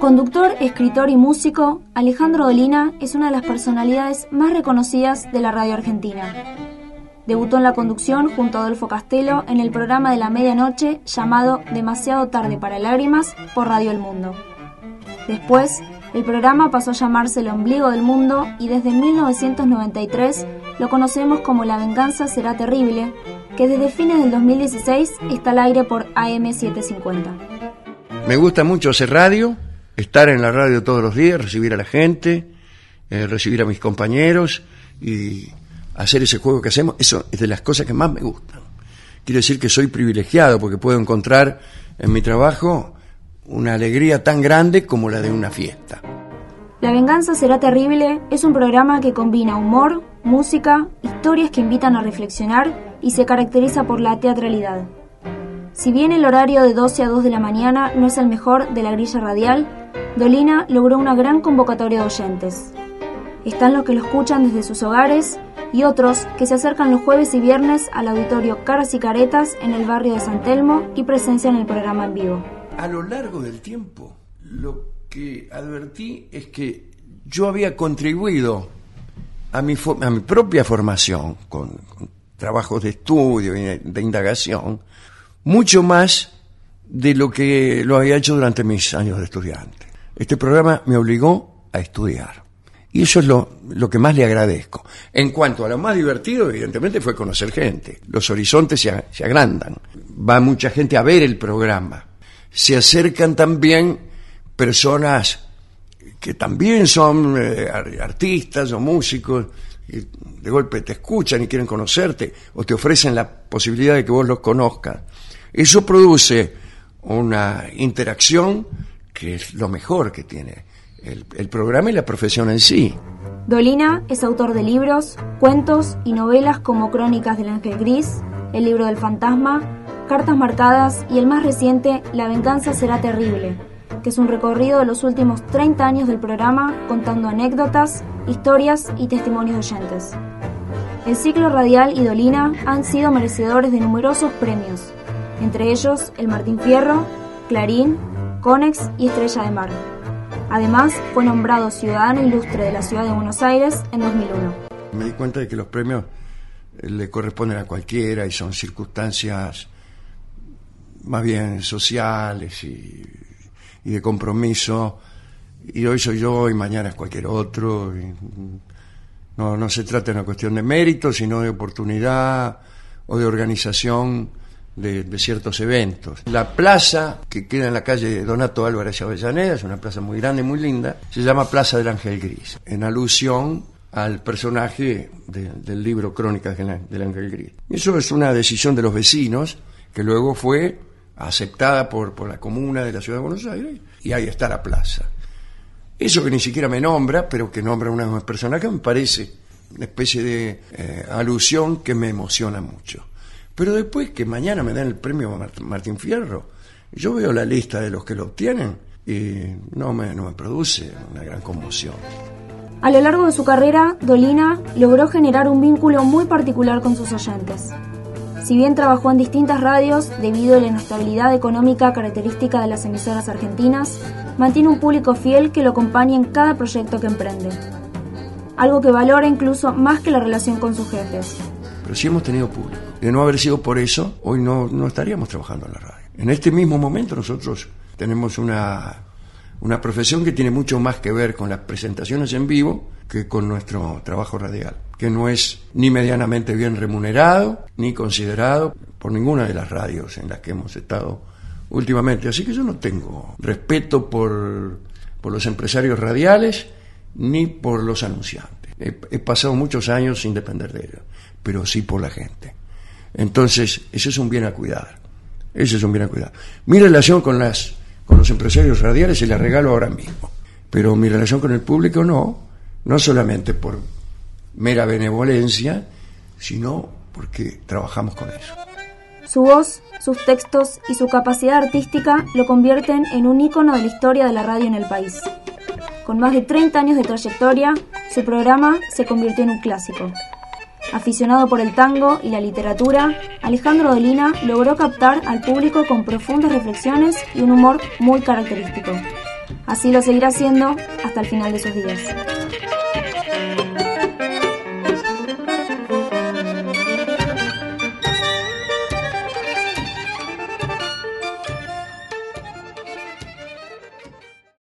Conductor, escritor y músico, Alejandro Dolina es una de las personalidades más reconocidas de la radio argentina. Debutó en la conducción junto a Adolfo Castelo en el programa de la medianoche llamado Demasiado tarde para lágrimas por Radio El Mundo. Después, el programa pasó a llamarse El ombligo del mundo y desde 1993 lo conocemos como La venganza será terrible, que desde fines del 2016 está al aire por AM750. Me gusta mucho hacer radio, estar en la radio todos los días, recibir a la gente, eh, recibir a mis compañeros y hacer ese juego que hacemos, eso es de las cosas que más me gustan. Quiero decir que soy privilegiado porque puedo encontrar en mi trabajo una alegría tan grande como la de una fiesta. La venganza será terrible es un programa que combina humor, música, historias que invitan a reflexionar y se caracteriza por la teatralidad. Si bien el horario de 12 a 2 de la mañana no es el mejor de la grilla radial, Dolina logró una gran convocatoria de oyentes. Están los que lo escuchan desde sus hogares y otros que se acercan los jueves y viernes al auditorio Caras y Caretas en el barrio de San Telmo y presencian el programa en vivo. A lo largo del tiempo, lo que advertí es que yo había contribuido a mi, a mi propia formación con, trabajos de estudio y de indagación mucho más de lo que lo había hecho durante mis años de estudiante. Este programa me obligó a estudiar. Y eso es lo, lo, que más le agradezco. En cuanto a lo más divertido, evidentemente, fue conocer gente. Los horizontes se, se agrandan. Va mucha gente a ver el programa. Se acercan también personas que también son eh, artistas o músicos, y de golpe te escuchan y quieren conocerte, o te ofrecen la posibilidad de que vos los conozcas. Eso produce una interacción que es lo mejor que tiene el, el, programa y la profesión en sí. Dolina es autor de libros, cuentos y novelas como Crónicas del Ángel Gris, El libro del fantasma, Cartas marcadas y el más reciente, La venganza será terrible, que es un recorrido de los últimos 30 años del programa contando anécdotas, historias y testimonios de oyentes. El ciclo radial y Dolina han sido merecedores de numerosos premios, entre ellos el Martín Fierro, Clarín, Conex y Estrella de Mar. Además, fue nombrado Ciudadano Ilustre de la Ciudad de Buenos Aires en 2001. Me di cuenta de que los premios le corresponden a cualquiera y son circunstancias más bien sociales y, de compromiso. Y hoy soy yo y mañana es cualquier otro. No, no se trata de una cuestión de mérito, sino de oportunidad o de organización de, de, ciertos eventos. La plaza, que queda en la calle Donato Álvarez Avellaneda, es una plaza muy grande y muy linda, se llama Plaza del Ángel Gris, en alusión al personaje de, del libro Crónicas del Ángel Gris. Eso es una decisión de los vecinos, que luego fue aceptada por, por la comuna de la ciudad de Buenos Aires, y ahí está la plaza. Eso que ni siquiera me nombra, pero que nombra una persona que me parece una especie de eh, alusión que me emociona mucho. Pero después que mañana me den el premio Martín Fierro, yo veo la lista de los que lo obtienen y no me, no me produce una gran conmoción. A lo largo de su carrera, Dolina logró generar un vínculo muy particular con sus oyentes. Si bien trabajó en distintas radios debido a la inestabilidad económica característica de las emisoras argentinas, mantiene un público fiel que lo acompaña en cada proyecto que emprende. Algo que valora incluso más que la relación con sus jefes. Pero sí hemos tenido público. De no haber sido por eso, hoy no, no estaríamos trabajando en la radio. En este mismo momento nosotros tenemos una, una profesión que tiene mucho más que ver con las presentaciones en vivo que con nuestro trabajo radial, que no es ni medianamente bien remunerado ni considerado por ninguna de las radios en las que hemos estado últimamente. Así que yo no tengo respeto por, por los empresarios radiales ni por los anunciantes. He, pasado muchos años sin depender de ellos, pero sí por la gente. Entonces, eso es un bien a cuidar. Eso es un bien a cuidar. Mi relación con, las, con los empresarios radiales se la regalo ahora mismo. Pero mi relación con el público no, no solamente por mera benevolencia, sino porque trabajamos con eso. Su voz, sus textos y su capacidad artística lo convierten en un ícono de la historia de la radio en el país. Con más de 30 años de trayectoria, su programa se convirtió en un clásico. Aficionado por el tango y la literatura, Alejandro Dolina logró captar al público con profundas reflexiones y un humor muy característico. Así lo seguirá haciendo hasta el final de sus días.